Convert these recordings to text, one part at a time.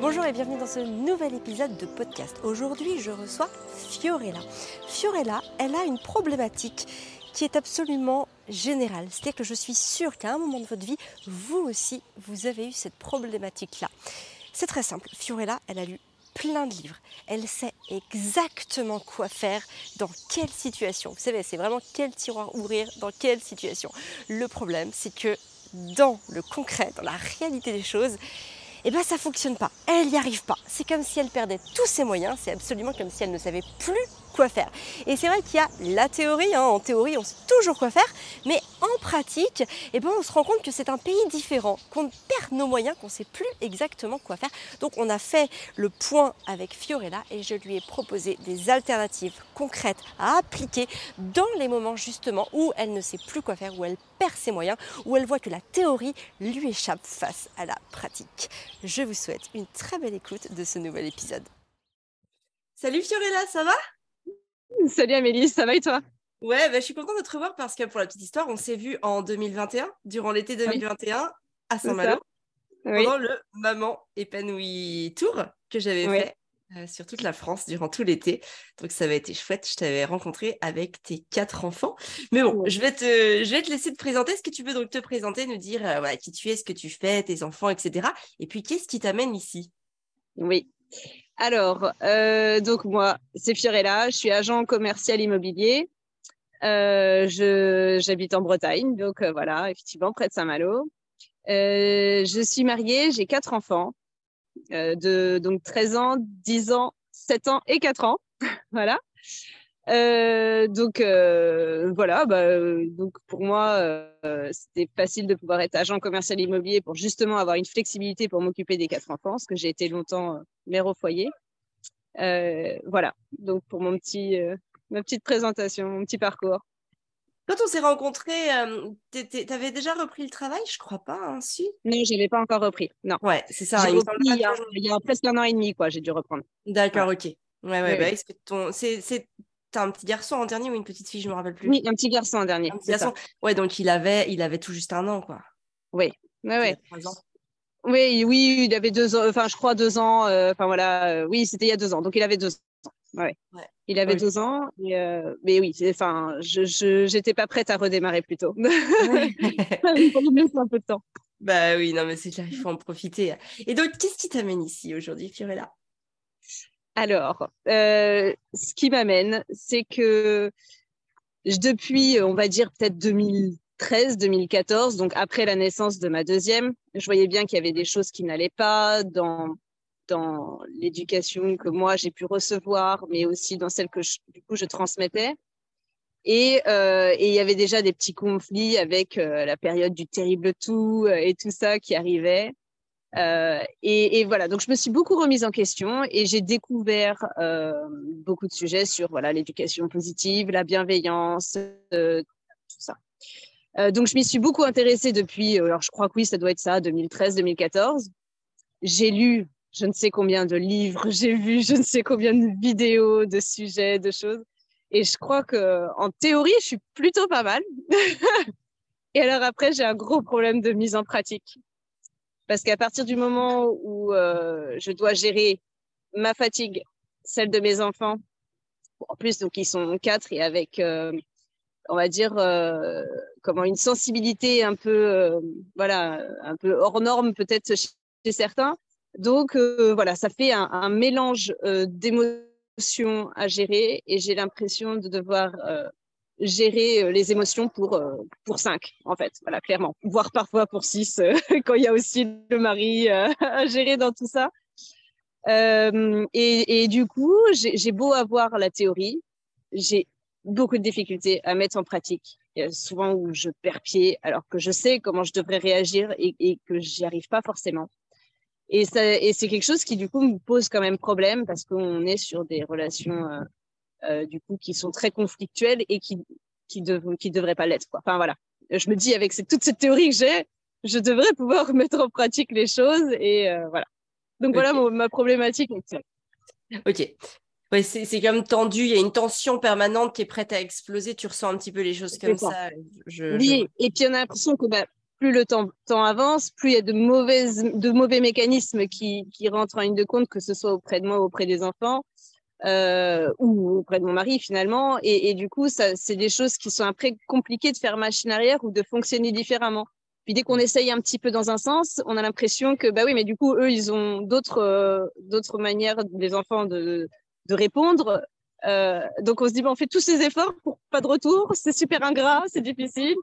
Bonjour et bienvenue dans ce nouvel épisode de podcast. Aujourd'hui, je reçois Fiorella. Fiorella, elle a une problématique qui est absolument générale. C'est-à-dire que je suis sûre qu'à un moment de votre vie, vous aussi, vous avez eu cette problématique-là. C'est très simple. Fiorella, elle a lu plein de livres. Elle sait exactement quoi faire, dans quelle situation. Vous savez, c'est vraiment quel tiroir ouvrir, dans quelle situation. Le problème, c'est que dans le concret, dans la réalité des choses, eh bien ça fonctionne pas. Elle n'y arrive pas. C'est comme si elle perdait tous ses moyens. C'est absolument comme si elle ne savait plus quoi faire. Et c'est vrai qu'il y a la théorie, hein. en théorie on sait toujours quoi faire, mais en pratique, eh ben, on se rend compte que c'est un pays différent, qu'on perd nos moyens, qu'on ne sait plus exactement quoi faire. Donc on a fait le point avec Fiorella et je lui ai proposé des alternatives concrètes à appliquer dans les moments justement où elle ne sait plus quoi faire, où elle perd ses moyens, où elle voit que la théorie lui échappe face à la pratique. Je vous souhaite une très belle écoute de ce nouvel épisode. Salut Fiorella, ça va? Salut Amélie, ça va et toi? Ouais, bah, je suis contente de te revoir parce que pour la petite histoire, on s'est vu en 2021, durant l'été 2021, à Saint-Malo, pendant le Maman épanouie tour que j'avais fait euh, sur toute la France durant tout l'été. Donc ça avait été chouette, je t'avais rencontré avec tes quatre enfants. Mais bon, je, vais te, je vais te laisser te présenter. Est-ce que tu peux donc te présenter, nous dire euh, qui tu es, ce que tu fais, tes enfants, etc. Et puis qu'est-ce qui t'amène ici? Oui. Alors, euh, donc moi, c'est Fiorella, je suis agent commercial immobilier. Euh, j'habite en Bretagne, donc euh, voilà, effectivement, près de Saint-Malo. je suis mariée, j'ai quatre enfants, de donc 13 ans, 10 ans, 7 ans et 4 ans. voilà. Euh, donc euh, voilà, bah, euh, donc pour moi, c'était facile de pouvoir être agent commercial immobilier pour justement avoir une flexibilité pour m'occuper des quatre enfants, parce que j'ai été longtemps mère au foyer. voilà, donc pour mon petit, ma petite présentation, mon petit parcours. Quand on s'est rencontrés, tu avais déjà repris le travail, je crois pas, hein, si Non, je n'avais pas encore repris. Non. Ouais, c'est ça. Il, y a, il, y a, presque un an et demi, quoi. J'ai dû reprendre. D'accord, ok. Ouais, ouais, bah, c'est T'as un petit garçon en dernier ou une petite fille, je me rappelle plus. Oui, un petit garçon en dernier. Ouais, donc il avait, il avait tout juste un an, quoi. Oui, ouais, Oui, oui, il avait deux ans, enfin, je crois deux ans. Euh, enfin voilà, euh, oui, c'était il y a deux ans, donc il avait deux ans. Ouais. Il avait deux ans, euh, mais oui, enfin, je j'étais pas prête à redémarrer plus tôt. il un peu de temps. Bah oui, non, mais c'est clair, il faut en profiter. Et donc, qu'est-ce qui t'amène ici aujourd'hui, Fiorella? Alors, euh, ce qui m'amène, c'est que depuis, on va dire peut-être 2013, 2014, donc après la naissance de ma deuxième, je voyais bien qu'il y avait des choses qui n'allaient pas dans l'éducation que moi j'ai pu recevoir, mais aussi dans celle que je, transmettais. Et, euh, et il y avait déjà des petits conflits avec euh, la période du terrible tout et tout ça qui arrivait. Euh, et, voilà, donc je me suis beaucoup remise en question et j'ai découvert euh, beaucoup de sujets sur voilà l'éducation positive, la bienveillance, euh, tout ça. donc je m'y suis beaucoup intéressée depuis, alors je crois que oui, ça doit être ça, 2013-2014. J'ai lu je ne sais combien de livres, j'ai vu je ne sais combien de vidéos, de sujets, de choses. Et je crois que en théorie, je suis plutôt pas mal. et alors après, j'ai un gros problème de mise en pratique. Parce qu'à partir du moment où euh, je dois gérer ma fatigue, celle de mes enfants, en plus, donc ils sont quatre et avec, euh, on va dire, euh, comment une sensibilité un peu, voilà, un peu hors norme peut-être chez, certains. Donc voilà, ça fait un, un mélange d'émotions à gérer et j'ai l'impression de devoir gérer euh, les émotions pour euh, pour cinq en fait voilà clairement. Voire parfois pour six euh, quand il y a aussi le mari à gérer dans tout ça. Et, et, du coup j'ai beau avoir la théorie j'ai beaucoup de difficultés à mettre en pratique. Il y a souvent où je perds pied alors que je sais comment je devrais réagir et, et que j'y arrive pas forcément. Et, et c'est quelque chose qui du coup me pose quand même problème parce qu'on est sur des relations du coup, qui sont très conflictuelles et qui qui, qui devraient pas l'être. Quoi. Enfin voilà, je me dis avec toute cette théorie que j'ai, je devrais pouvoir mettre en pratique les choses et euh, voilà. Donc voilà ma problématique Ok. Ouais, c'est comme tendu, il y a une tension permanente qui est prête à exploser, tu ressens un petit peu les choses comme ça. Oui, et puis on a l'impression que bah, plus le temps, temps, avance, plus il y a de, mauvaises, de mauvais mécanismes qui, qui rentrent en ligne de compte, que ce soit auprès de moi ou auprès des enfants. Euh, ou auprès de mon mari finalement. Et, et du coup, ça, c'est des choses qui sont après compliquées de faire machine arrière ou de fonctionner différemment. Puis dès qu'on essaye un petit peu dans un sens, on a l'impression que bah oui, mais du coup eux ils ont d'autres euh, d'autres manières des enfants de de répondre. Euh, donc on se dit bon, on fait tous ces efforts pour pas de retour, c'est super ingrat, c'est difficile.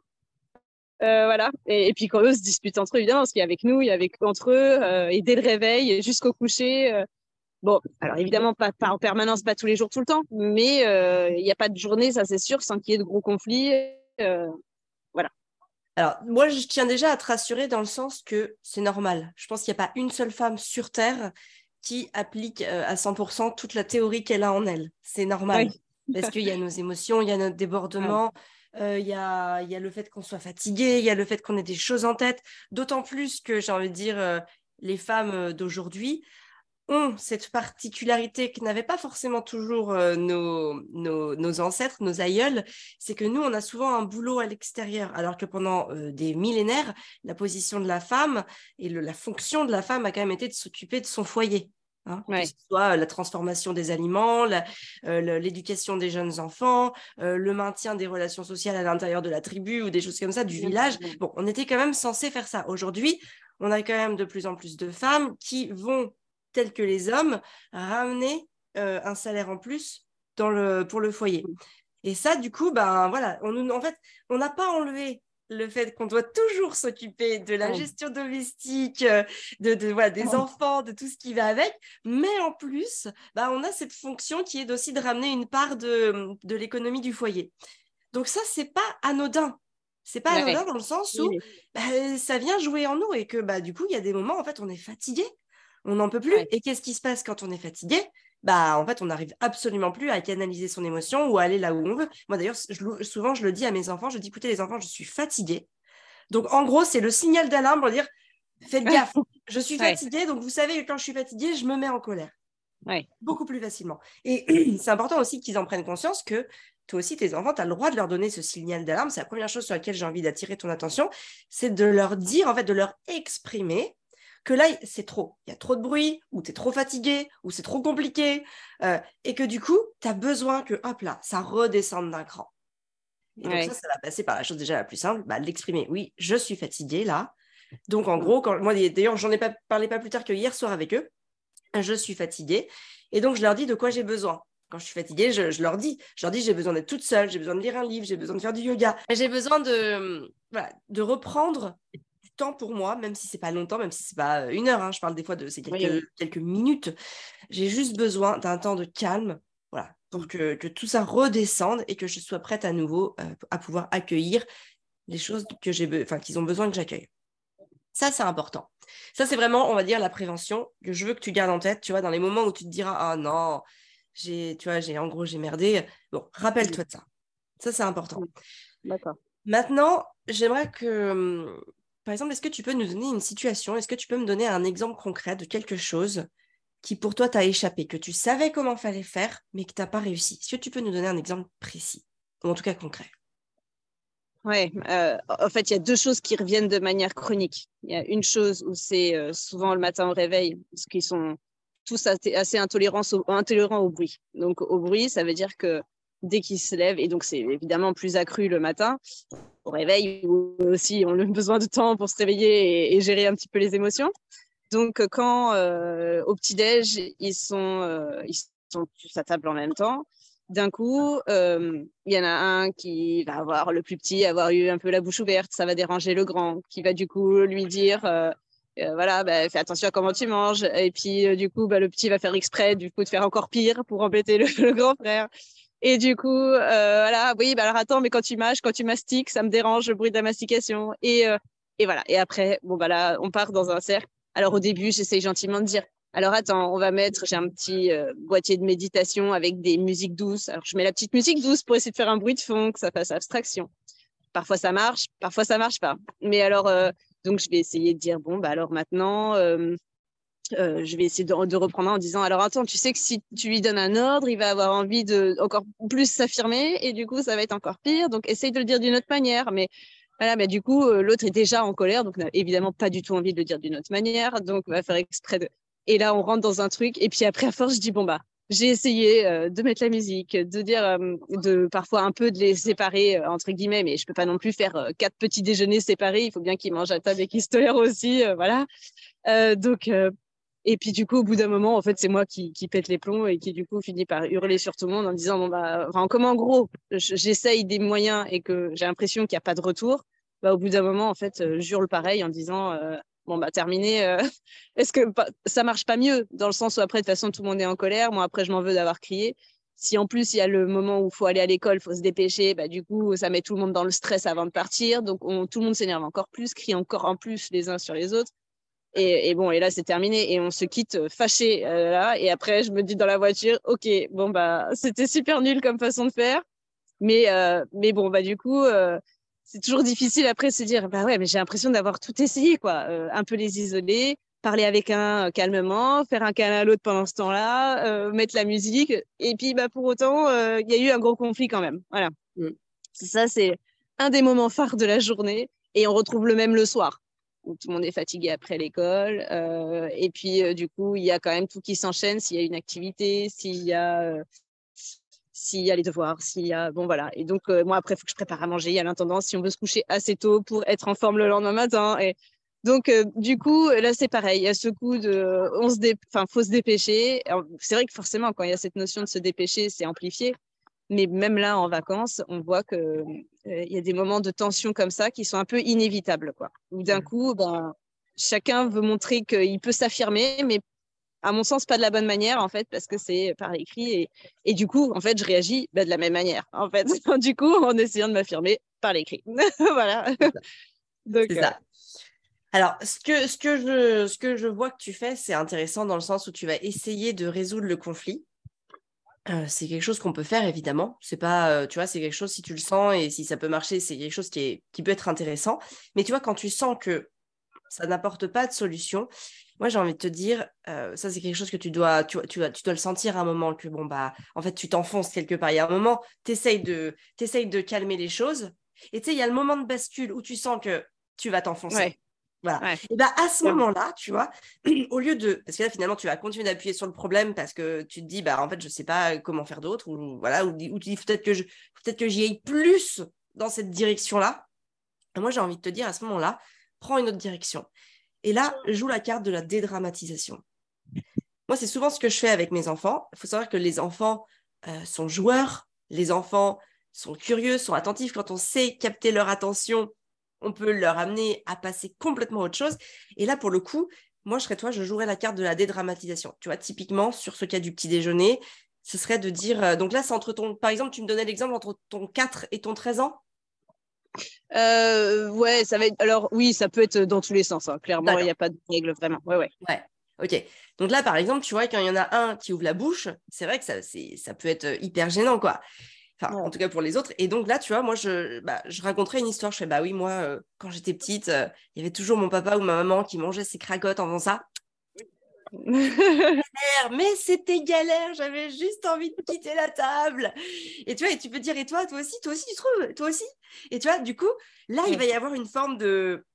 Euh, voilà. Et, et, puis quand eux se disputent entre eux, évidemment, parce qu'il y a avec nous, il y a avec entre eux, euh, et dès le réveil jusqu'au coucher. Euh, bon, alors évidemment pas, pas en permanence, pas tous les jours, tout le temps, mais euh, il n'y a pas de journée, ça c'est sûr, sans qu'il y ait de gros conflits. voilà. Alors, moi, je tiens déjà à te rassurer dans le sens que c'est normal. Je pense qu'il n'y a pas une seule femme sur Terre qui applique euh, à 100% toute la théorie qu'elle a en elle. C'est normal. Oui. Parce qu'il y a nos émotions, il y a notre débordement, il euh, y, a, y, a, le fait qu'on soit fatigué, il y a le fait qu'on ait des choses en tête. D'autant plus que, j'ai envie de dire, euh, les femmes d'aujourd'hui, ont cette particularité que n'avaient pas forcément toujours euh, nos, nos, nos, ancêtres, nos aïeuls, c'est que nous, on a souvent un boulot à l'extérieur, alors que pendant euh, des millénaires, la position de la femme et le, la fonction de la femme a quand même été de s'occuper de son foyer. Hein, ouais. que ce soit la transformation des aliments, euh, l'éducation des jeunes enfants, euh, le maintien des relations sociales à l'intérieur de la tribu ou des choses comme ça, du village. Bon, on était quand même censé faire ça. Aujourd'hui, on a quand même de plus en plus de femmes qui vont tels que les hommes, ramener euh, un salaire en plus dans le, pour le foyer. Et ça, du coup, ben voilà, on, en fait, on n'a pas enlevé le fait qu'on doit toujours s'occuper de la gestion domestique, euh, de, de voilà, des enfants, de tout ce qui va avec, mais en plus, ben, on a cette fonction qui est aussi de ramener une part de, de l'économie du foyer. Donc ça, c'est pas anodin. C'est pas anodin dans le sens où ben, ça vient jouer en nous et que bah, du coup, il y a des moments, en fait, on est fatigué on n'en peut plus. Ouais. Et qu'est-ce qui se passe quand on est fatigué? Bah, en fait, on n'arrive absolument plus à canaliser son émotion ou à aller là où on veut. Moi, d'ailleurs, souvent, je le dis à mes enfants, je dis, écoutez, les enfants, je suis fatiguée. Donc, en gros, c'est le signal d'alarme pour dire, faites gaffe, je suis fatiguée. Ouais. Donc, vous savez que quand je suis fatiguée, je me mets en colère. Ouais. Beaucoup plus facilement. Et c'est important aussi qu'ils en prennent conscience que toi aussi, tes enfants, tu as le droit de leur donner ce signal d'alarme. C'est la première chose sur laquelle j'ai envie d'attirer ton attention. C'est de leur dire, en fait, de leur exprimer que là, c'est trop. Il y a trop de bruit, ou tu es trop fatigué, ou c'est trop compliqué, euh, et que du coup, tu as besoin que, hop là, ça redescende d'un cran. Et ouais. donc ça, ça va passer par la chose déjà la plus simple, bah, l'exprimer. Oui, je suis fatiguée là. Donc en gros, quand, moi d'ailleurs, j'en ai pas parlé pas plus tard que hier soir avec eux. Je suis fatiguée. Et donc je leur dis de quoi j'ai besoin. Quand je suis fatiguée, je, je, leur dis, je leur dis, j'ai besoin d'être toute seule, j'ai besoin de lire un livre, j'ai besoin de faire du yoga, j'ai besoin de, voilà, de reprendre temps pour moi, même si c'est pas longtemps, même si c'est pas une heure. Hein, je parle des fois de c'est quelques, oui, oui. quelques minutes. J'ai juste besoin d'un temps de calme, voilà, pour que, que, tout ça redescende et que je sois prête à nouveau euh, à pouvoir accueillir les choses que j'ai, enfin qu'ils ont besoin que j'accueille. Ça, c'est important. Ça, c'est vraiment, on va dire, la prévention que je veux que tu gardes en tête. Tu vois, dans les moments où tu te diras, ah non, j'ai, tu vois, j'ai en gros, j'ai merdé. Bon, rappelle-toi de ça. Ça, c'est important. D'accord. Maintenant, j'aimerais que hum, par exemple, est-ce que tu peux nous donner une situation Est-ce que tu peux me donner un exemple concret de quelque chose qui pour toi t'a échappé, que tu savais comment fallait faire, mais que tu n'as pas réussi? Est-ce que tu peux nous donner un exemple précis, ou en tout cas concret? Oui, euh, en fait, il y a deux choses qui reviennent de manière chronique. Il y a une chose où c'est euh, souvent le matin au réveil, parce qu'ils sont tous assez, intolérants au bruit. Donc, au bruit, ça veut dire que dès qu'ils se lèvent, et donc c'est évidemment plus accru le matin, au réveil aussi on a besoin de temps pour se réveiller et, gérer un petit peu les émotions. Donc quand euh, au petit-déj, ils sont, euh, ils sont tous à table en même temps, d'un coup, euh, il y en a un qui va avoir le plus petit, avoir eu un peu la bouche ouverte, ça va déranger le grand, qui va du coup lui dire euh, euh, voilà, bah, fais attention à comment tu manges. Et puis, euh, du coup, bah, le petit va faire exprès, du coup, de faire encore pire pour embêter le grand frère. Et du coup, euh, voilà, oui, bah alors attends, mais quand tu mâches, quand tu mastiques, ça me dérange le bruit de la mastication. Et, euh, et voilà. Et après, bon, bah là, on part dans un cercle. Alors au début, j'essaye gentiment de dire, alors attends, on va mettre, j'ai un petit euh, boîtier de méditation avec des musiques douces. Alors je mets la petite musique douce pour essayer de faire un bruit de fond, que ça fasse abstraction. Parfois ça marche, parfois ça marche pas. Mais alors, euh, donc je vais essayer de dire, bon, bah alors maintenant, euh, euh, je vais essayer de, reprendre en disant alors attends tu sais que si tu lui donnes un ordre il va avoir envie de encore plus s'affirmer et du coup ça va être encore pire donc essaye de le dire d'une autre manière mais Voilà, mais du coup, l'autre est déjà en colère, donc n'a évidemment pas du tout envie de le dire d'une autre manière, donc on va faire exprès de. Et là, on rentre dans un truc, et puis après, à force, je dis bon bah, j'ai essayé de mettre la musique, de dire, de parfois un peu de les séparer entre guillemets, mais je peux pas non plus faire quatre petits déjeuners séparés. Il faut bien qu'ils mangent à table et qu'ils se tolèrent aussi, voilà. donc et puis du coup, au bout d'un moment, en fait, c'est moi qui, pète les plombs et qui du coup finit par hurler sur tout le monde en disant bon bah, enfin, comme en gros, j'essaye des moyens et que j'ai l'impression qu'il n'y a pas de retour. Bah, au bout d'un moment, en fait, euh, je hurle pareil en disant euh, bon bah terminé. Euh, est-ce que ça marche pas mieux? Dans le sens où après de toute façon tout le monde est en colère. Moi après, je m'en veux d'avoir crié. Si en plus il y a le moment où il faut aller à l'école, il faut se dépêcher, bah, du coup ça met tout le monde dans le stress avant de partir. Donc on, tout le monde s'énerve encore plus, crie encore en plus les uns sur les autres. Et, bon, et là, c'est terminé. Et on se quitte euh, fâché euh, là. Et après, je me dis dans la voiture, OK, bon, bah, c'était super nul comme façon de faire. Mais, euh, mais bon, bah, du coup, c'est toujours difficile après de se dire, bah ouais, mais j'ai l'impression d'avoir tout essayé, quoi. un peu les isoler, parler avec un calmement, faire un câlin à l'autre pendant ce temps-là, mettre la musique. Et puis, bah, pour autant, il y a eu un gros conflit quand même. Voilà. Mm. Ça, c'est un des moments phares de la journée. Et on retrouve le même le soir où tout le monde est fatigué après l'école. Euh, et puis, euh, du coup, il y a quand même tout qui s'enchaîne. S'il y a une activité, s'il y a, euh, s'il y a les devoirs, s'il y a. Bon, voilà. Et donc, moi, après, il faut que je prépare à manger. Il y a l'intendance si on veut se coucher assez tôt pour être en forme le lendemain matin. Et donc, du coup, là, c'est pareil. Il y a ce coup de. On se dé... enfin, faut se dépêcher. C'est vrai que forcément, quand il y a cette notion de se dépêcher, c'est amplifié. Mais même là, en vacances, on voit que euh, il y a des moments de tension comme ça qui sont un peu inévitables, quoi. Où d'un coup, ben, chacun veut montrer qu'il peut s'affirmer, mais à mon sens, pas de la bonne manière, en fait, parce que c'est par écrit. Et, et, du coup, en fait, je réagis ben, de la même manière, en fait. du coup, en essayant de m'affirmer par l'écrit. voilà. C'est ça. Euh, Alors, ce que, ce, que je, ce que je vois que tu fais, c'est intéressant dans le sens où tu vas essayer de résoudre le conflit c'est quelque chose qu'on peut faire évidemment. C'est pas, tu vois, c'est quelque chose si tu le sens et si ça peut marcher, c'est quelque chose qui, peut être intéressant. Mais tu vois, quand tu sens que ça n'apporte pas de solution, moi j'ai envie de te dire, ça c'est quelque chose que tu dois, tu, tu, tu, dois le sentir à un moment que bon bah, en fait tu t'enfonces quelque part. Il y a un moment, tu essayes de, de calmer les choses. Et tu sais, il y a le moment de bascule où tu sens que tu vas t'enfoncer. Voilà. Et ben à ce moment-là, tu vois, au lieu de. Parce que là, finalement, tu vas continuer d'appuyer sur le problème parce que tu te dis, bah, en fait, je sais pas comment faire d'autre, ou voilà, ou, tu dis peut-être que je peut-être que j'y aille plus dans cette direction-là. Moi, j'ai envie de te dire à ce moment-là, prends une autre direction. Et là, joue la carte de la dédramatisation. Moi, c'est souvent ce que je fais avec mes enfants. Il faut savoir que les enfants euh, sont joueurs, les enfants sont curieux, sont attentifs. Quand on sait capter leur attention, on peut leur amener à passer complètement autre chose. Et là, pour le coup, moi, je serais toi, je jouerais la carte de la dédramatisation. Tu vois, typiquement, sur ce cas du petit déjeuner, ce serait de dire. Euh, donc là, c'est entre ton. Par exemple, tu me donnais l'exemple entre ton 4 et ton 13 ans? Euh, Ouais, ça va être. Alors, oui, ça peut être dans tous les sens. Hein. Clairement, il n'y a pas de règle vraiment. Ouais, ouais. Ouais. Ok. Donc là, par exemple, tu vois, quand il y en a un qui ouvre la bouche, c'est vrai que ça, ça peut être hyper gênant, quoi. Enfin, en tout cas pour les autres. Et donc là, tu vois, moi, je, bah, je raconterais une histoire. Je fais, bah oui, moi, euh, quand j'étais petite, euh, il y avait toujours mon papa ou ma maman qui mangeait ses cracottes en faisant ça. mais c'était galère, j'avais juste envie de quitter la table. Et tu vois, et tu peux dire, et toi, toi aussi, toi aussi, tu trouves, toi aussi. Et tu vois, du coup, là, il va y avoir une forme de,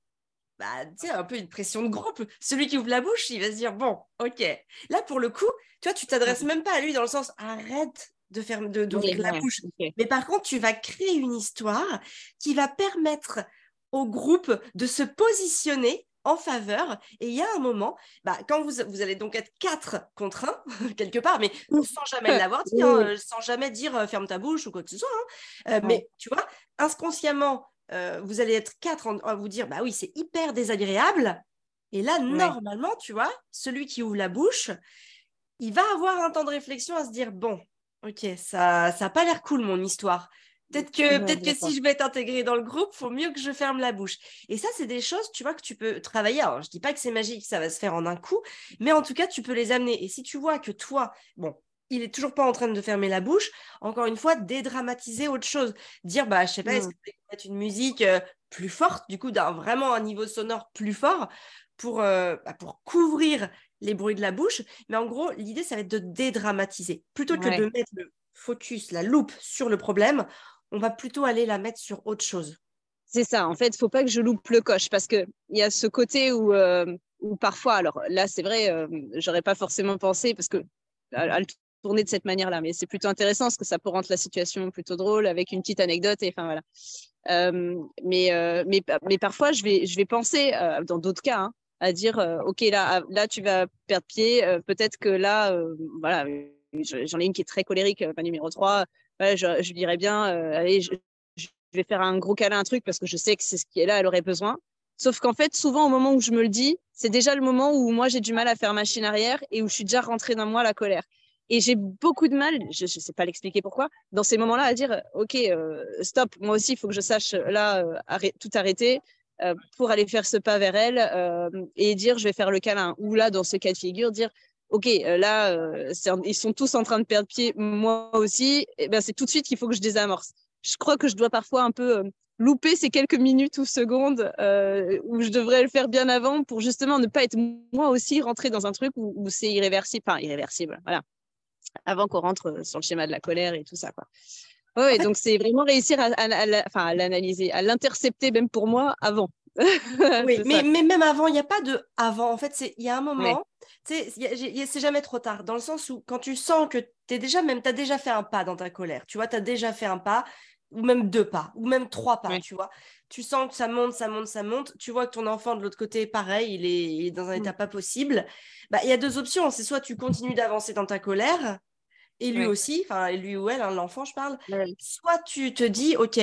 bah, tu sais, un peu une pression de groupe. Celui qui ouvre la bouche, il va se dire, bon, ok. Là, pour le coup, tu vois, tu t'adresses même pas à lui dans le sens, arrête de faire de d'ouvrir la bouche. Mais par contre, tu vas créer une histoire qui va permettre au groupe de se positionner en faveur. Et il y a un moment, bah, quand vous, vous allez donc être quatre contre un, quelque part, mais sans jamais l'avoir dit, hein, euh, sans jamais dire euh, ferme ta bouche ou quoi que ce soit. Hein. Euh, mais tu vois, inconsciemment, vous allez être quatre à vous dire, bah oui, c'est hyper désagréable. Et là, normalement, tu vois, celui qui ouvre la bouche, il va avoir un temps de réflexion à se dire, bon, Ok, ça n'a pas l'air cool mon histoire. Peut-être que, peut que si je vais t'intégrer dans le groupe, il faut mieux que je ferme la bouche. Et ça, c'est des choses, tu vois, que tu peux travailler. Alors, je dis pas que c'est magique, ça va se faire en un coup, mais en tout cas, tu peux les amener. Et si tu vois que toi, bon, il est toujours pas en train de fermer la bouche, encore une fois, dédramatiser autre chose. Dire, bah, je sais pas, est-ce mmh. que tu peux mettre une musique euh, plus forte, du coup, d'un vraiment un niveau sonore plus fort pour, euh, bah, pour couvrir les bruits de la bouche. Mais en gros, l'idée, ça va être de dédramatiser. Plutôt que de mettre le focus, la loupe sur le problème, on va plutôt aller la mettre sur autre chose. C'est ça. En fait, il faut pas que je loupe le coche parce que il y a ce côté où, euh, où parfois, alors là, c'est vrai, euh, j'aurais pas forcément pensé parce que à, le tourner de cette manière-là, mais c'est plutôt intéressant parce que ça peut rendre la situation plutôt drôle avec une petite anecdote et enfin voilà. Euh, mais, mais, mais parfois, je vais, je vais penser dans d'autres cas. Hein, à dire ok là là tu vas perdre pied peut-être que là voilà j'en ai une qui est très colérique ma numéro 3 je, je dirais bien allez je, vais faire un gros câlin, un truc, parce que je sais que c'est ce qui est là, elle aurait besoin. Sauf qu'en fait, souvent, au moment où je me le dis, c'est déjà le moment où moi, j'ai du mal à faire machine arrière et où je suis déjà rentrée dans moi la colère. Et j'ai beaucoup de mal, je ne sais pas l'expliquer pourquoi, dans ces moments-là, à dire, OK, euh, stop, moi aussi, il faut que je sache, là, euh, tout arrêter euh, pour aller faire ce pas vers elle et dire, je vais faire le câlin. Ou là, dans ce cas de figure, dire, OK, là, ils sont tous en train de perdre pied, moi aussi, et ben, c'est tout de suite qu'il faut que je désamorce je crois que je dois parfois un peu euh, louper ces quelques minutes ou secondes euh, où je devrais le faire bien avant pour justement ne pas être moi aussi rentré dans un truc où, c'est irréversible, enfin irréversible, voilà, avant qu'on rentre euh, sur le schéma de la colère et tout ça, quoi. Ouais, donc c'est vraiment réussir à, à l'analyser, à l'intercepter même pour moi avant. oui, mais, mais, même avant, il n'y a pas de avant. En fait, il y a un moment, c'est jamais trop tard, dans le sens où quand tu sens que tu es déjà même, tu as déjà fait un pas dans ta colère, tu vois, tu as déjà fait un pas, ou même deux pas, ou même trois pas, tu vois. Tu sens que ça monte, ça monte, ça monte. Tu vois que ton enfant de l'autre côté, pareil, il est, dans un mmh. état pas possible. Bah, il y a deux options. C'est soit tu continues d'avancer dans ta colère, et lui aussi, enfin, lui ou elle, hein, l'enfant, je parle. Soit tu te dis, OK,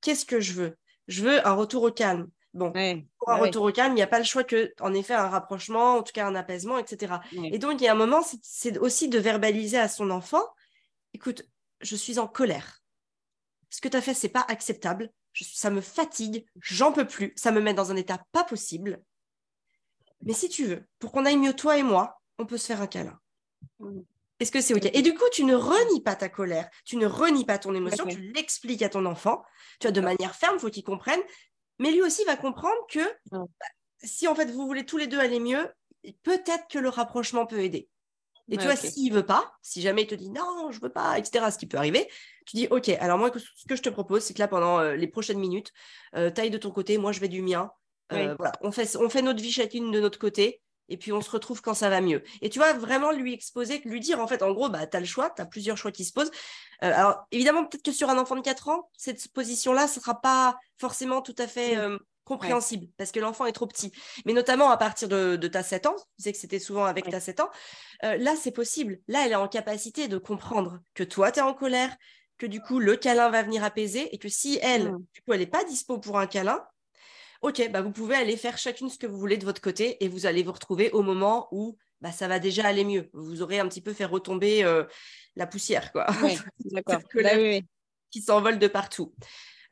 qu'est-ce que je veux? Je veux un retour au calme. Bon, pour un retour au calme, il n'y a pas le choix que, en effet, un rapprochement, en tout cas un apaisement, etc. Et donc, il y a un moment, c'est aussi de verbaliser à son enfant, écoute, je suis en colère. Ce que tu as fait, c'est pas acceptable, ça me fatigue, j'en peux plus, ça me met dans un état pas possible. Mais si tu veux, pour qu'on aille mieux toi et moi, on peut se faire un câlin. Est-ce que c'est OK? Et du coup, tu ne renies pas ta colère, tu ne renies pas ton émotion, tu l'expliques à ton enfant, tu as de manière ferme, faut qu'il comprenne, mais lui aussi va comprendre que bah, si en fait vous voulez tous les deux aller mieux, peut-être que le rapprochement peut aider. Et tu vois, s'il veut pas, si jamais il te dit non, je veux pas, etc., ce qui peut arriver, tu dis ok, alors moi, ce que je te propose, c'est que là, pendant euh, les prochaines minutes, euh, taille de ton côté, moi, je vais du mien. Euh, voilà, on fait, on fait notre vie chacune de notre côté, et puis on se retrouve quand ça va mieux. Et tu vois, vraiment lui exposer, lui dire, en fait, en gros, bah, tu as le choix, tu as plusieurs choix qui se posent. alors, évidemment, peut-être que sur un enfant de 4 ans, cette position-là, ce ne sera pas forcément tout à fait compréhensible parce que l'enfant est trop petit. Mais notamment à partir de, ta 7 ans, tu sais que c'était souvent avec ta 7 ans, euh, là c'est possible. Là, elle est en capacité de comprendre que toi, tu es en colère, que du coup, le câlin va venir apaiser et que si elle, mmh. du coup, elle n'est pas dispo pour un câlin, ok, bah, vous pouvez aller faire chacune ce que vous voulez de votre côté et vous allez vous retrouver au moment où bah, ça va déjà aller mieux. Vous aurez un petit peu fait retomber euh, la poussière, quoi. D'accord. Bah qui s'envole de partout.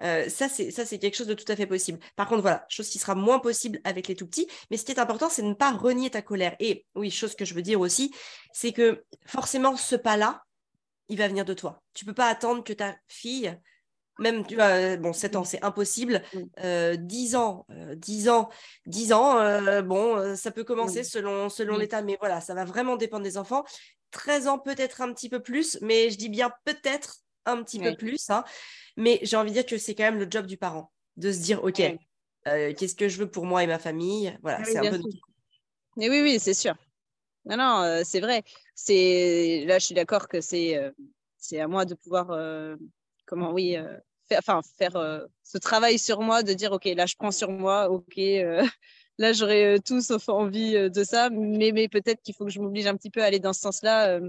Euh, ça, c'est ça, c'est quelque chose de tout à fait possible. Par contre, voilà, chose qui sera moins possible avec les tout petits. Mais ce qui est important, c'est de ne pas renier ta colère. Et oui, chose que je veux dire aussi, c'est que forcément, ce pas-là, il va venir de toi. Tu peux pas attendre que ta fille, même, tu vois, bon, 7 ans, c'est impossible. 10 euh, ans, 10 euh, ans, 10 ans, bon, ça peut commencer selon, selon l'état, mais voilà, ça va vraiment dépendre des enfants. 13 ans, peut-être un petit peu plus, mais je dis bien peut-être un petit peu plus. Hein. Mais j'ai envie de dire que c'est quand même le job du parent de se dire, OK, euh, qu'est-ce que je veux pour moi et ma famille? Voilà, c'est un peu... Mais oui, oui, c'est sûr. Non, non, euh, c'est vrai. C'est là, je suis d'accord que c'est euh, c'est à moi de pouvoir, comment, oui, faire, enfin, faire ce travail sur moi, de dire, ok, là, je prends sur moi, ok, là, j'aurais tout sauf envie de ça, mais, mais peut-être qu'il faut que je m'oblige un petit peu à aller dans ce sens-là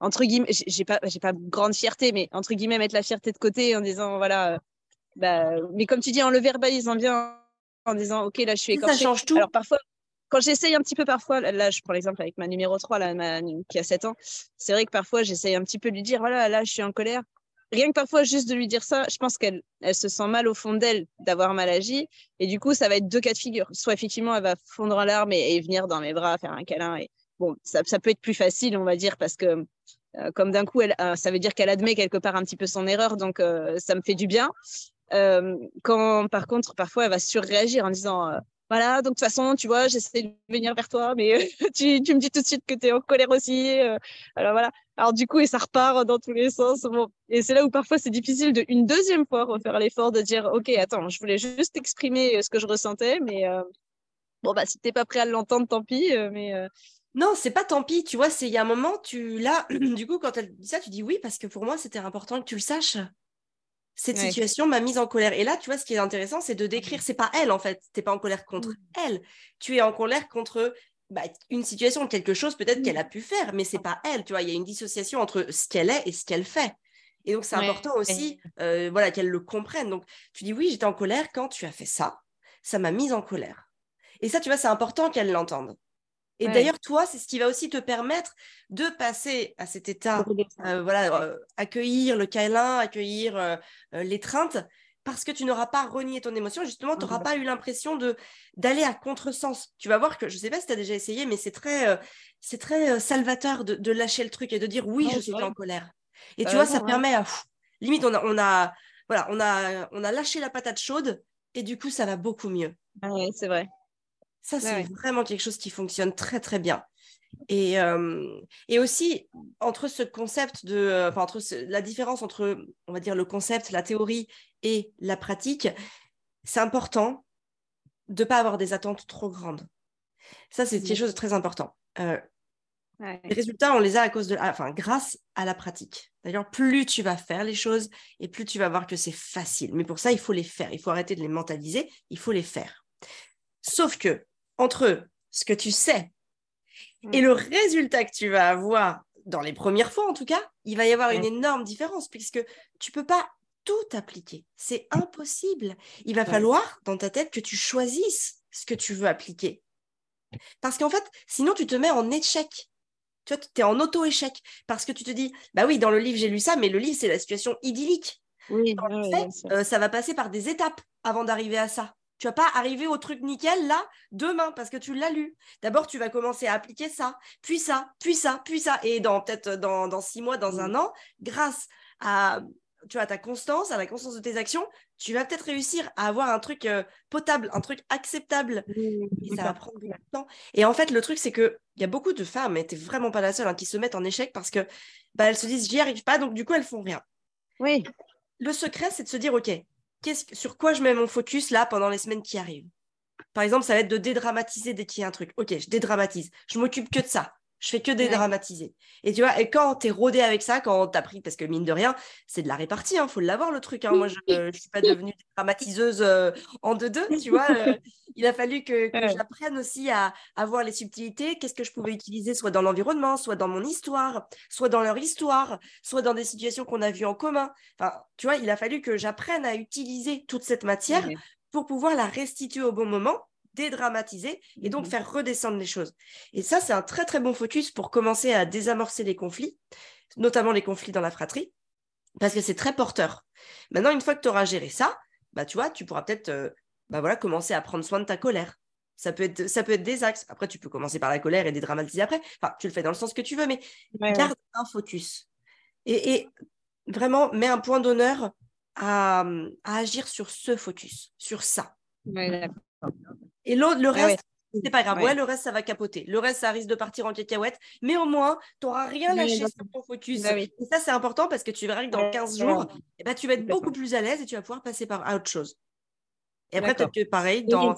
entre guillemets, j'ai pas, j'ai pas grande fierté, mais entre guillemets, mettre la fierté de côté en disant, voilà, euh, bah, mais comme tu dis, en le verbalisant bien, en disant, ok, là, je suis écorchée. Ça change tout. Alors parfois, quand j'essaye un petit peu parfois, là, je prends l'exemple avec ma numéro 3, là, qui a 7 ans, c'est vrai que parfois, j'essaye un petit peu de lui dire, voilà, là, je suis en colère. Rien que parfois, juste de lui dire ça, je pense qu'elle elle se sent mal au fond d'elle d'avoir mal agi. Et du coup, ça va être deux cas de figure. Soit effectivement, elle va fondre en larmes et, venir dans mes bras, faire un câlin. Et bon, ça, peut être plus facile, on va dire, parce que euh, comme d'un coup, euh, ça veut dire qu'elle admet quelque part un petit peu son erreur, donc euh, ça me fait du bien. quand par contre, parfois, elle va surréagir en disant voilà, donc de toute façon, tu vois, j'essaie de venir vers toi, mais tu, tu, me dis tout de suite que tu es en colère aussi. alors voilà. Alors du coup, et ça repart dans tous les sens. Bon. Et c'est là où parfois c'est difficile de une deuxième fois refaire l'effort de dire, ok, attends, je voulais juste exprimer ce que je ressentais, mais bon bah si t'es pas prêt à l'entendre, tant pis. mais non, c'est pas tant pis, tu vois, il y a un moment, tu là, du coup, quand elle dit ça, tu dis oui, parce que pour moi, c'était important que tu le saches. Cette situation m'a mise en colère. Et là, tu vois, ce qui est intéressant, c'est de décrire, c'est pas elle en fait, t'es pas en colère contre elle, tu es en colère contre bah, une situation, quelque chose peut-être qu'elle a pu faire, mais c'est pas elle, tu vois, il y a une dissociation entre ce qu'elle est et ce qu'elle fait. Et donc, c'est important aussi euh, voilà, qu'elle le comprenne. Donc, tu dis oui, j'étais en colère quand tu as fait ça, ça m'a mise en colère. Et ça, tu vois, c'est important qu'elle l'entende. Et d'ailleurs, toi, c'est ce qui va aussi te permettre de passer à cet état, euh, voilà, euh, accueillir le câlin, accueillir euh, l'étreinte, parce que tu n'auras pas renié ton émotion. Justement, tu n'auras pas eu l'impression de d'aller à contresens. Tu vas voir que, je ne sais pas si tu as déjà essayé, mais c'est très, c'est très salvateur de, lâcher le truc et de dire oui, je suis en colère. Et tu vois, ça permet à... limite, on a, on a, voilà, on a, on a lâché la patate chaude et du coup, ça va beaucoup mieux. Oui, c'est vrai. Ça, c'est vraiment quelque chose qui fonctionne très, très bien. Et, euh, et aussi, entre ce concept de. Euh, enfin, entre la différence entre, on va dire, le concept, la théorie et la pratique, c'est important de ne pas avoir des attentes trop grandes. Ça, c'est quelque chose de très important. Euh, les résultats, on les a à cause de, enfin, grâce à la pratique. D'ailleurs, plus tu vas faire les choses et plus tu vas voir que c'est facile. Mais pour ça, il faut les faire. Il faut arrêter de les mentaliser. Il faut les faire. Sauf que entre ce que tu sais et le résultat que tu vas avoir dans les premières fois en tout cas, il va y avoir une énorme différence puisque tu peux pas tout appliquer. C'est impossible. Il va falloir dans ta tête que tu choisisses ce que tu veux appliquer. Parce qu'en fait, sinon tu te mets en échec. Tu vois, tu es en auto-échec parce que tu te dis, bah oui, dans le livre, j'ai lu ça, mais le livre, c'est la situation idyllique. Oui, euh, ça va passer par des étapes avant d'arriver à ça. Tu vas pas arriver au truc nickel là demain parce que tu l'as lu. D'abord, tu vas commencer à appliquer ça, puis ça, puis ça, puis ça. Et dans peut-être dans, six mois, dans un an, grâce à tu vois, ta constance, à la constance de tes actions, tu vas peut-être réussir à avoir un truc euh, potable, un truc acceptable. et ça va prendre du temps. Et en fait, le truc, c'est qu'il y a beaucoup de femmes, et tu vraiment pas la seule, hein, qui se mettent en échec parce que bah, elles se disent, j'y arrive pas, donc du coup, elles font rien. Oui. Le secret, c'est de se dire, OK, sur quoi je mets mon focus là pendant les semaines qui arrivent? Par exemple, ça va être de dédramatiser dès qu'il y a un truc. Ok, je dédramatise. Je m'occupe que de ça. Je fais que dédramatiser. Et tu vois, et quand tu es rodé avec ça, quand tu as pris, parce que mine de rien, c'est de la répartie, il hein, faut l'avoir le truc. Hein. Moi, je ne suis pas devenue dramatiseuse euh, en deux-deux, tu vois. Euh, il a fallu que, j'apprenne aussi à, à, voir les subtilités, qu'est-ce que je pouvais utiliser, soit dans l'environnement, soit dans mon histoire, soit dans leur histoire, soit dans des situations qu'on a vues en commun. Enfin, tu vois, il a fallu que j'apprenne à utiliser toute cette matière pour pouvoir la restituer au bon moment dédramatiser et donc mmh faire redescendre les choses. Et ça, c'est un très très bon focus pour commencer à désamorcer les conflits, notamment les conflits dans la fratrie, parce que c'est très porteur. Maintenant, une fois que tu auras géré ça, bah, tu vois, tu pourras peut-être euh, bah voilà, commencer à prendre soin de ta colère. Ça peut, être, ça peut être des axes. Après, tu peux commencer par la colère et dédramatiser après. Enfin, tu le fais dans le sens que tu veux, mais garde un focus. Et, vraiment, mets un point d'honneur à, agir sur ce focus, sur ça. Et l'autre, le reste, c'est pas grave. Ouais. le reste, ça va capoter. Le reste, ça risque de partir en cacahuète. Mais au moins, tu n'auras rien lâché sur ton focus. Bah et ça, c'est important parce que tu verras que dans 15 jours, eh ben, tu vas être beaucoup plus à l'aise et tu vas pouvoir passer par, à autre chose. Et après, peut-être que pareil, dans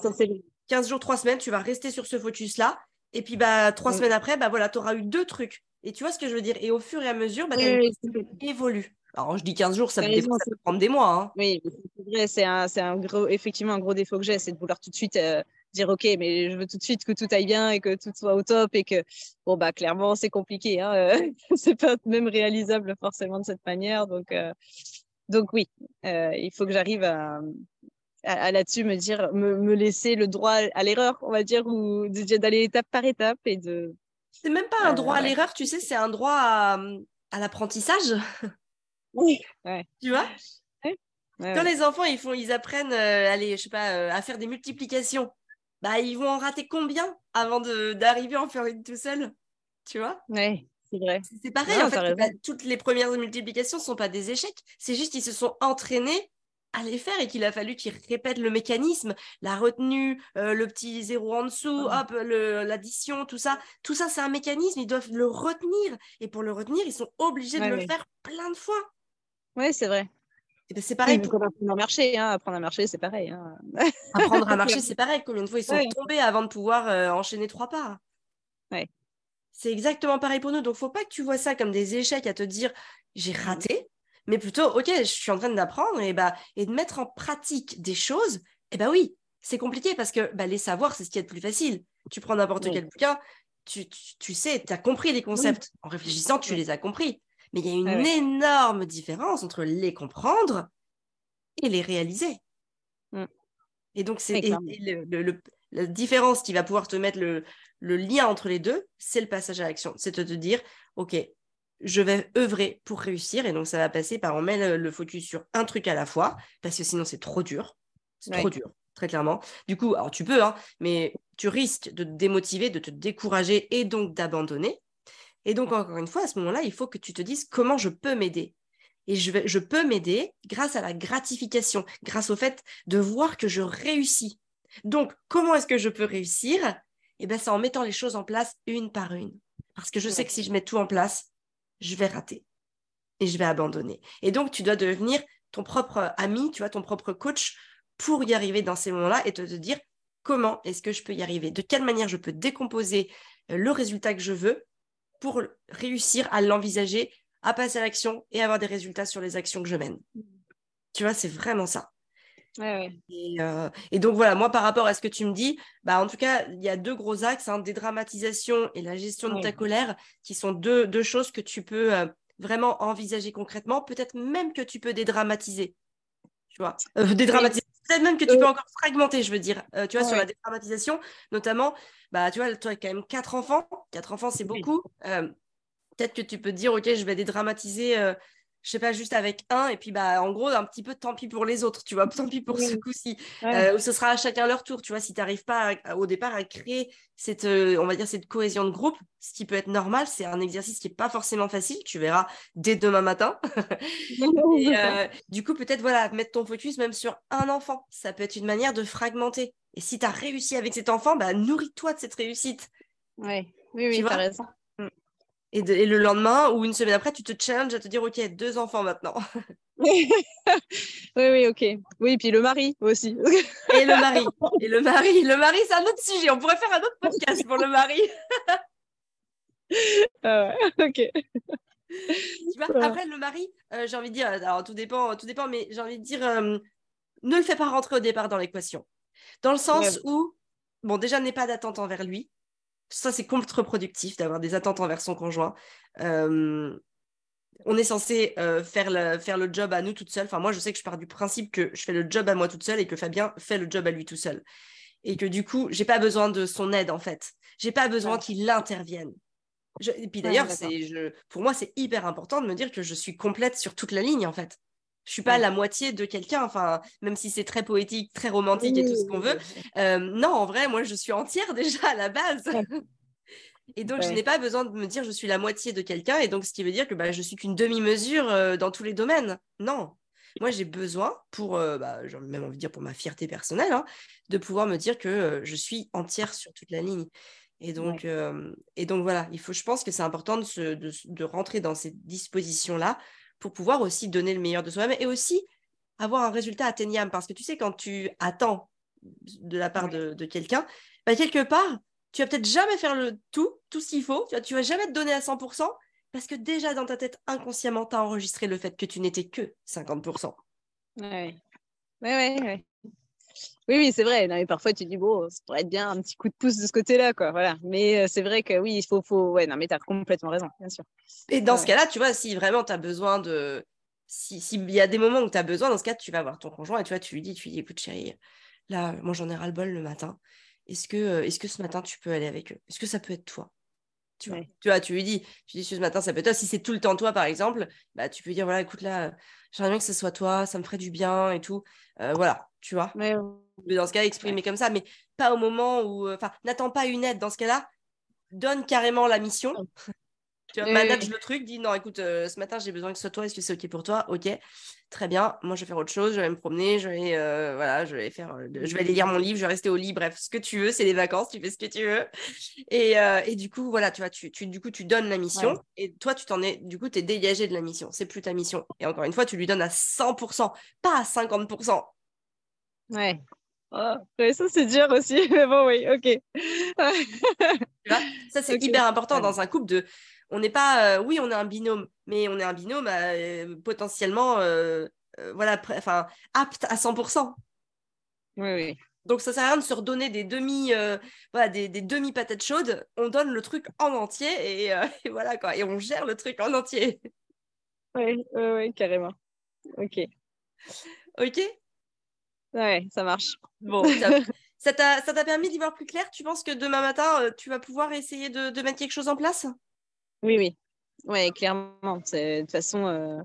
15 jours, 3 semaines, tu vas rester sur ce focus-là. Et puis, bah, 3 semaines après, bah, voilà, tu auras eu deux trucs. Et tu vois ce que je veux dire? Et au fur et à mesure, bah, évolue. Alors, je dis 15 jours, ça, peut, prendre des mois. Hein. Oui, c'est vrai, c'est un, un, gros, effectivement un gros défaut que j'ai, c'est de vouloir tout de suite euh, dire, OK, mais je veux tout de suite que tout aille bien et que tout soit au top et que, bon, bah, clairement, c'est compliqué. Hein, euh, c'est pas même réalisable forcément de cette manière. Donc, euh, donc oui, il faut que j'arrive à, à, là-dessus me dire, me, laisser le droit à l'erreur, on va dire, ou d'aller étape par étape et de. C'est même pas un droit à l'erreur, tu sais, c'est un droit à, à l'apprentissage. Oui. Tu vois? Quand les enfants ils font, ils apprennent, euh, allez, je sais pas, euh, à faire des multiplications, bah ils vont en rater combien avant d'arriver à en faire une tout seul Tu vois? Oui, c'est vrai. C'est pareil, en fait, toutes les premières multiplications ne sont pas des échecs. C'est juste qu'ils se sont entraînés à les faire et qu'il a fallu qu'il répète le mécanisme, la retenue, euh, le petit zéro en dessous, hop, l'addition, tout ça. Tout ça, c'est un mécanisme, ils doivent le retenir. Et pour le retenir, ils sont obligés de le faire plein de fois. Oui, c'est vrai. Ben, c'est pareil. pour apprendre à marcher, hein. apprendre à marcher, c'est pareil. Hein. apprendre à marcher, c'est pareil. Combien de fois ils sont tombés avant de pouvoir euh, enchaîner trois pas Ouais. C'est exactement pareil pour nous. Donc, faut pas que tu vois ça comme des échecs à te dire j'ai mmh. raté, mais plutôt ok, je suis en train d'apprendre et bah et de mettre en pratique des choses. Et eh bah oui, c'est compliqué parce que bah, les savoirs, c'est ce qui est le plus facile. Tu prends n'importe quel bouquin, tu, tu, sais, tu as compris les concepts. En réfléchissant, tu les as compris. Mais il y a une énorme différence entre les comprendre et les réaliser. Mmh. Et donc, c'est la différence qui va pouvoir te mettre le, lien entre les deux, c'est le passage à l'action. C'est de te dire, OK, je vais œuvrer pour réussir. Et donc, ça va passer par on met le, focus sur un truc à la fois, parce que sinon, c'est trop dur. C'est trop dur, très clairement. Du coup, alors tu peux, hein, mais tu risques de te démotiver, de te décourager et donc d'abandonner. Et donc, encore une fois, à ce moment-là, il faut que tu te dises comment je peux m'aider. Et je, peux m'aider grâce à la gratification, grâce au fait de voir que je réussis. Donc, comment est-ce que je peux réussir? Eh bien, c'est en mettant les choses en place une par une. Parce que je sais que si je mets tout en place, je vais rater et je vais abandonner. Et donc, tu dois devenir ton propre ami, tu vois, ton propre coach pour y arriver dans ces moments-là et te, dire comment est-ce que je peux y arriver, de quelle manière je peux décomposer le résultat que je veux pour réussir à l'envisager, à passer à l'action et avoir des résultats sur les actions que je mène. Tu vois, c'est vraiment ça. Euh, et, donc voilà, moi par rapport à ce que tu me dis, bah, en tout cas, il y a deux gros axes, hein, dédramatisation et la gestion de ta colère, qui sont deux, deux choses que tu peux euh, vraiment envisager concrètement, peut-être même que tu peux dédramatiser. Tu vois, euh, dédramatiser. Peut-être même que tu peux encore fragmenter, je veux dire. tu vois, sur la dédramatisation, notamment, bah, tu vois, tu as quand même quatre enfants. Quatre enfants, c'est beaucoup. Peut-être que tu peux dire, OK, je vais dédramatiser je sais pas, juste avec un, et puis bah en gros, un petit peu tant pis pour les autres, tu vois, tant pis pour ce coup-ci. Euh, ce sera à chacun leur tour, tu vois, si tu n'arrives pas au départ à créer cette, euh, on va dire, cette cohésion de groupe, ce qui peut être normal, c'est un exercice qui n'est pas forcément facile, tu verras dès demain matin. et, euh, du coup, peut-être, voilà, mettre ton focus même sur un enfant, ça peut être une manière de fragmenter. Et si tu as réussi avec cet enfant, bah nourris-toi de cette réussite. Ouais. Oui, oui, tu as raison. Et, le lendemain ou une semaine après, tu te challenges à te dire, OK, deux enfants maintenant. oui, oui, OK. Oui, puis le mari aussi. et le mari. Et le mari. Le mari, c'est un autre sujet. On pourrait faire un autre podcast pour le mari. ah OK. Tu vois, après, le mari, euh, j'ai envie de dire, alors tout dépend, tout dépend mais j'ai envie de dire, euh, ne le fais pas rentrer au départ dans l'équation. Dans le sens où, bon, déjà, n'aie pas d'attente envers lui ça, c'est contre-productif d'avoir des attentes envers son conjoint. Euh, on est censé euh, faire, le, faire le job à nous toute seule. Enfin, moi, je sais que je pars du principe que je fais le job à moi toute seule et que Fabien fait le job à lui tout seul. Et que du coup, j'ai pas besoin de son aide, en fait. J'ai pas besoin qu'il intervienne. Et puis d'ailleurs, pour moi, c'est hyper important de me dire que je suis complète sur toute la ligne, en fait. Je suis pas la moitié de quelqu'un, enfin, même si c'est très poétique, très romantique et tout ce qu'on veut. Euh, non, en vrai, moi, je suis entière déjà à la base. Et donc, je n'ai pas besoin de me dire je suis la moitié de quelqu'un, et donc ce qui veut dire que bah, je suis qu'une demi-mesure euh, dans tous les domaines. Non. Moi, j'ai besoin, pour, euh, bah, j'ai même envie de dire pour ma fierté personnelle, hein, de pouvoir me dire que je suis entière sur toute la ligne. Et donc, et donc voilà, il faut, je pense que c'est important de, se, de, de, rentrer dans ces dispositions-là pour pouvoir aussi donner le meilleur de soi-même et aussi avoir un résultat atteignable. Parce que tu sais, quand tu attends de la part de, quelqu'un, bah, quelque part, tu vas peut-être jamais faire le tout, tout ce qu'il faut, tu vas, tu vas jamais te donner à 100%, parce que déjà dans ta tête, inconsciemment, tu as enregistré le fait que tu n'étais que 50%. Oui, oui, oui. Oui, oui, c'est vrai. Non, parfois, tu dis, bon, ça pourrait être bien un petit coup de pouce de ce côté-là, quoi. Voilà. Mais euh, c'est vrai que oui, il faut, faut. Ouais, non, mais tu as complètement raison, bien sûr. Et dans ce cas-là, tu vois, si vraiment tu as besoin de. S'il si y a des moments où tu as besoin, dans ce cas, tu vas voir ton conjoint et tu vois, tu lui dis, tu lui dis, écoute, chérie, là, moi, j'en ai ras-le-bol le matin. Est-ce que, euh, est-ce que ce matin, tu peux aller avec eux? Est-ce que ça peut être toi? Tu vois, tu vois, tu lui dis, tu dis ce matin, ça peut être toi. Si c'est tout le temps toi, par exemple, bah, tu peux dire, voilà, écoute, là, j'aimerais bien que ce soit toi, ça me ferait du bien et tout. Euh, voilà, tu vois. Mais dans ce cas, exprimer comme ça, mais pas au moment où. Euh, enfin, n'attends pas une aide dans ce cas-là. Donne carrément la mission. Tu vois, manage le truc, dis non, écoute, euh, ce matin j'ai besoin que ce soit toi, est-ce que c'est OK pour toi OK, très bien. Moi je vais faire autre chose, je vais me promener, je vais, euh, voilà, je vais, faire, je vais aller lire mon livre, je vais rester au lit, bref, ce que tu veux, c'est les vacances, tu fais ce que tu veux. Et, et du coup, voilà, tu vois, tu, tu, du coup, tu donnes la mission et toi, tu t'en es, du coup, tu es dégagé de la mission, c'est plus ta mission. Et encore une fois, tu lui donnes à 100%, pas à 50%. Ouais. Oh, ça c'est dur aussi, mais bon, oui, ok. ça c'est hyper important dans un couple de. On n'est pas, euh, oui, on est un binôme, mais on est un binôme euh, potentiellement, euh, voilà, enfin, apte à 100%. Oui, oui. Donc ça sert à rien de se redonner des demi, voilà, des, des, demi patates chaudes. On donne le truc en entier et, et, voilà quoi, et on gère le truc en entier. Oui, oui, oui, carrément. Ok. Ok. Ouais, ça marche. Bon, ça t'a permis d'y voir plus clair? Tu penses que demain matin, tu vas pouvoir essayer de, de, mettre quelque chose en place? Oui, oui. Ouais, clairement. De toute façon, il euh,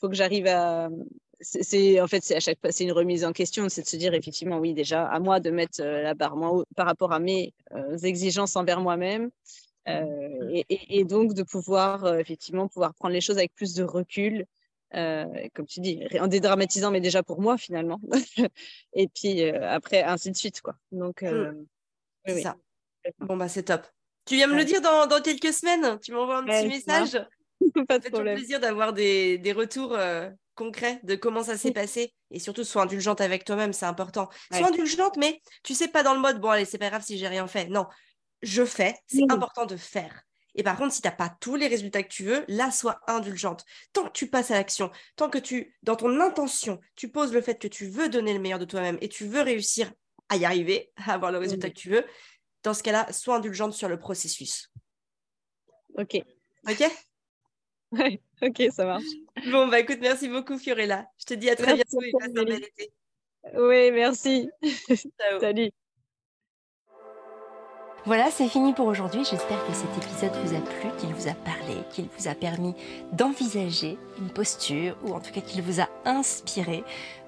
faut que j'arrive à. C'est en fait c'est à chaque fois c'est une remise en question, c'est de se dire effectivement oui déjà à moi de mettre euh, la barre moins par rapport à mes exigences envers moi-même et, et, et, donc de pouvoir effectivement pouvoir prendre les choses avec plus de recul euh, comme tu dis, en dédramatisant, mais déjà pour moi finalement. et puis euh, après, ainsi de suite. Quoi. Donc, mmh. euh, ça. Bon, bah c'est top. Tu viens me le dire dans, dans, quelques semaines Tu m'envoies un petit message Pas de problème. plaisir d'avoir des, des, retours concrets de comment ça s'est passé. Et surtout, sois indulgente avec toi-même, c'est important. Sois indulgente, mais tu sais pas dans le mode, bon, allez, c'est pas grave si j'ai rien fait. Non, je fais. C'est important de faire. Et par contre, si tu n'as pas tous les résultats que tu veux, là, sois indulgente. Tant que tu passes à l'action, tant que tu, dans ton intention, tu poses le fait que tu veux donner le meilleur de toi-même et tu veux réussir à y arriver, à avoir le résultat que tu veux, dans ce cas-là, sois indulgente sur le processus. Ok. Ok? Ouais, ok, ça marche. Bon, bah écoute, merci beaucoup, Fiorella. Je te dis à très bientôt et passe un bel été. Oui, merci. Salut. Voilà, c'est fini pour aujourd'hui. J'espère que cet épisode vous a plu, qu'il vous a parlé, qu'il vous a permis d'envisager une posture ou en tout cas qu'il vous a inspiré